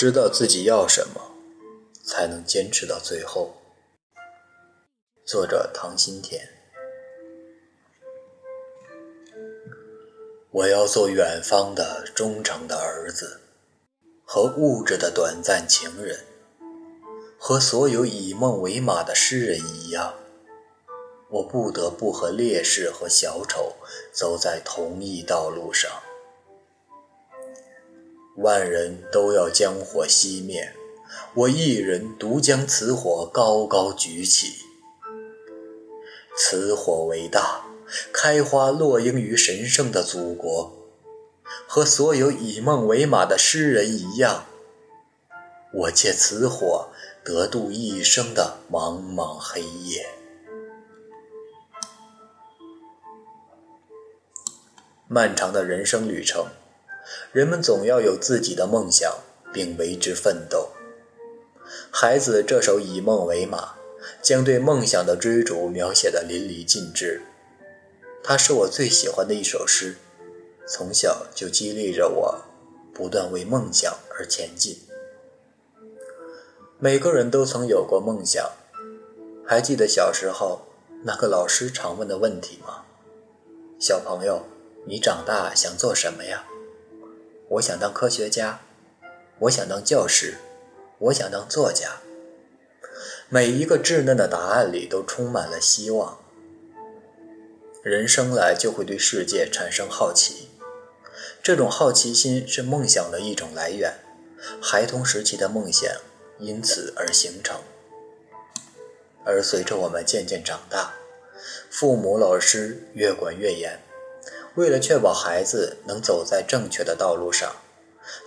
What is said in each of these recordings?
知道自己要什么，才能坚持到最后。作者：唐新田。我要做远方的忠诚的儿子，和物质的短暂情人，和所有以梦为马的诗人一样，我不得不和烈士和小丑走在同一道路上。万人都要将火熄灭，我一人独将此火高高举起。此火为大，开花落英于神圣的祖国。和所有以梦为马的诗人一样，我借此火得度一生的茫茫黑夜。漫长的人生旅程。人们总要有自己的梦想，并为之奋斗。孩子这首《以梦为马》，将对梦想的追逐描写得淋漓尽致。它是我最喜欢的一首诗，从小就激励着我，不断为梦想而前进。每个人都曾有过梦想，还记得小时候那个老师常问的问题吗？小朋友，你长大想做什么呀？我想当科学家，我想当教师，我想当作家。每一个稚嫩的答案里都充满了希望。人生来就会对世界产生好奇，这种好奇心是梦想的一种来源。孩童时期的梦想因此而形成。而随着我们渐渐长大，父母、老师越管越严。为了确保孩子能走在正确的道路上，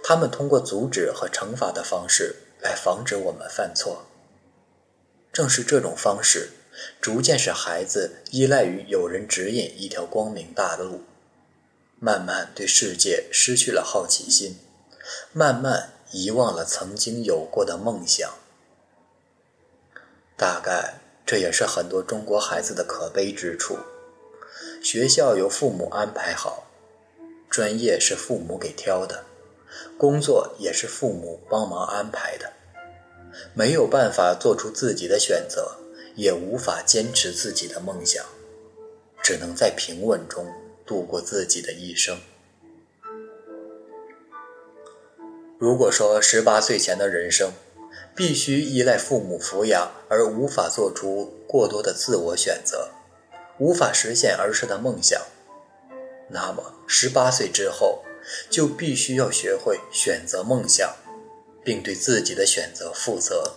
他们通过阻止和惩罚的方式来防止我们犯错。正是这种方式，逐渐使孩子依赖于有人指引一条光明大路，慢慢对世界失去了好奇心，慢慢遗忘了曾经有过的梦想。大概这也是很多中国孩子的可悲之处。学校由父母安排好，专业是父母给挑的，工作也是父母帮忙安排的，没有办法做出自己的选择，也无法坚持自己的梦想，只能在平稳中度过自己的一生。如果说十八岁前的人生必须依赖父母抚养，而无法做出过多的自我选择。无法实现儿时的梦想，那么十八岁之后就必须要学会选择梦想，并对自己的选择负责。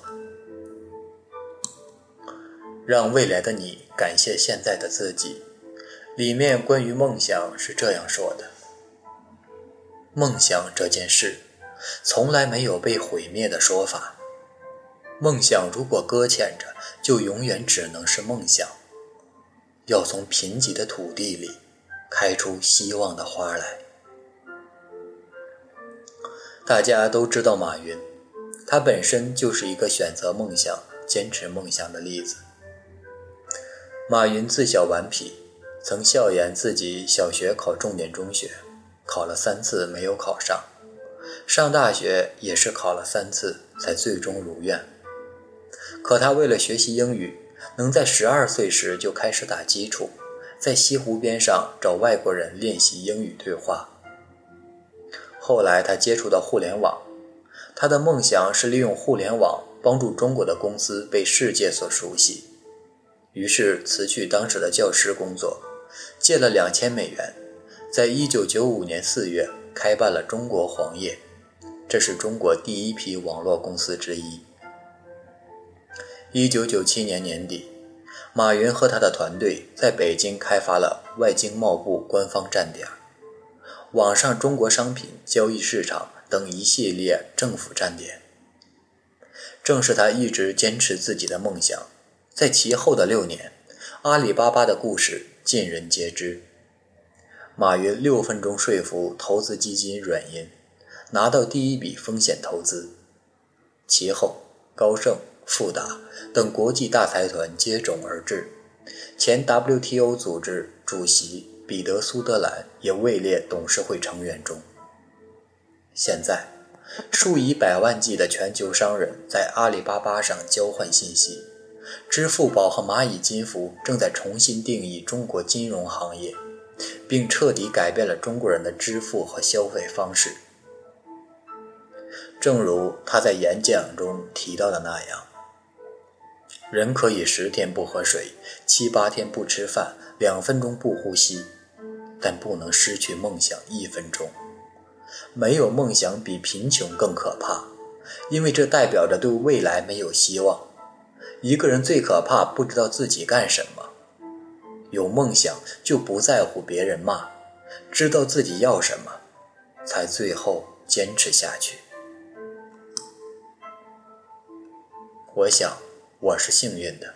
让未来的你感谢现在的自己。里面关于梦想是这样说的：梦想这件事从来没有被毁灭的说法。梦想如果搁浅着，就永远只能是梦想。要从贫瘠的土地里开出希望的花来。大家都知道马云，他本身就是一个选择梦想、坚持梦想的例子。马云自小顽皮，曾笑言自己小学考重点中学，考了三次没有考上；上大学也是考了三次才最终如愿。可他为了学习英语。能在十二岁时就开始打基础，在西湖边上找外国人练习英语对话。后来他接触到互联网，他的梦想是利用互联网帮助中国的公司被世界所熟悉。于是辞去当时的教师工作，借了两千美元，在一九九五年四月开办了中国黄页，这是中国第一批网络公司之一。一九九七年年底，马云和他的团队在北京开发了外经贸部官方站点、网上中国商品交易市场等一系列政府站点。正是他一直坚持自己的梦想，在其后的六年，阿里巴巴的故事尽人皆知。马云六分钟说服投资基金软银，拿到第一笔风险投资。其后，高盛。富达等国际大财团接踵而至，前 WTO 组织主席彼得·苏德兰也位列董事会成员中。现在，数以百万计的全球商人在阿里巴巴上交换信息，支付宝和蚂蚁金服正在重新定义中国金融行业，并彻底改变了中国人的支付和消费方式。正如他在演讲中提到的那样，人可以十天不喝水，七八天不吃饭，两分钟不呼吸，但不能失去梦想一分钟。没有梦想比贫穷更可怕，因为这代表着对未来没有希望。一个人最可怕不知道自己干什么。有梦想就不在乎别人骂，知道自己要什么，才最后坚持下去。我想我是幸运的，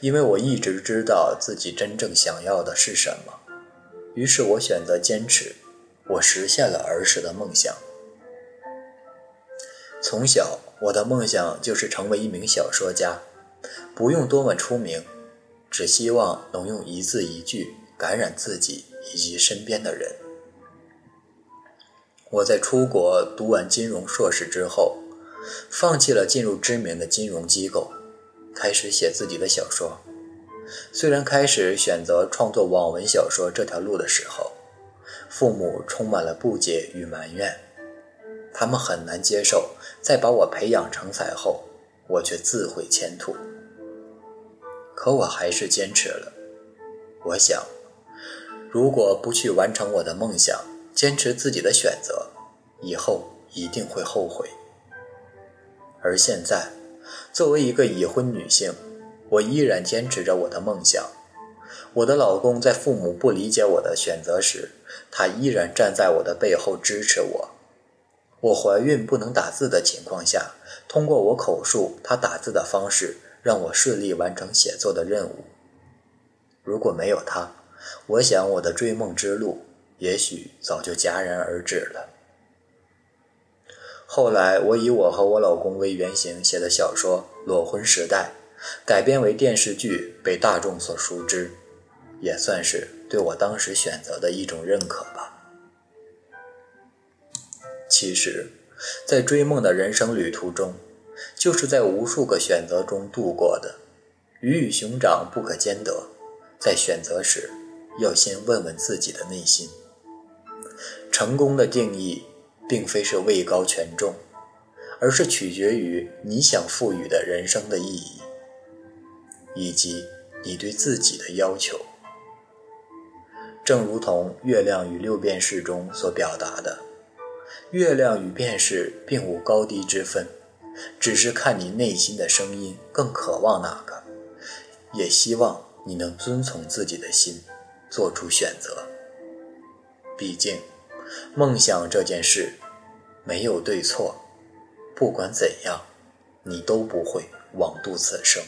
因为我一直知道自己真正想要的是什么，于是我选择坚持。我实现了儿时的梦想。从小，我的梦想就是成为一名小说家，不用多么出名，只希望能用一字一句感染自己以及身边的人。我在出国读完金融硕士之后，放弃了进入知名的金融机构，开始写自己的小说。虽然开始选择创作网文小说这条路的时候，父母充满了不解与埋怨，他们很难接受，在把我培养成才后，我却自毁前途。可我还是坚持了。我想，如果不去完成我的梦想，坚持自己的选择，以后一定会后悔。而现在，作为一个已婚女性，我依然坚持着我的梦想。我的老公在父母不理解我的选择时，他依然站在我的背后支持我。我怀孕不能打字的情况下，通过我口述他打字的方式，让我顺利完成写作的任务。如果没有他，我想我的追梦之路也许早就戛然而止了。后来，我以我和我老公为原型写的小说《裸婚时代》，改编为电视剧，被大众所熟知。也算是对我当时选择的一种认可吧。其实，在追梦的人生旅途中，就是在无数个选择中度过的。鱼与熊掌不可兼得，在选择时，要先问问自己的内心。成功的定义，并非是位高权重，而是取决于你想赋予的人生的意义，以及你对自己的要求。正如同《月亮与六便士》中所表达的，月亮与便士并无高低之分，只是看你内心的声音更渴望哪个。也希望你能遵从自己的心，做出选择。毕竟，梦想这件事没有对错，不管怎样，你都不会枉度此生。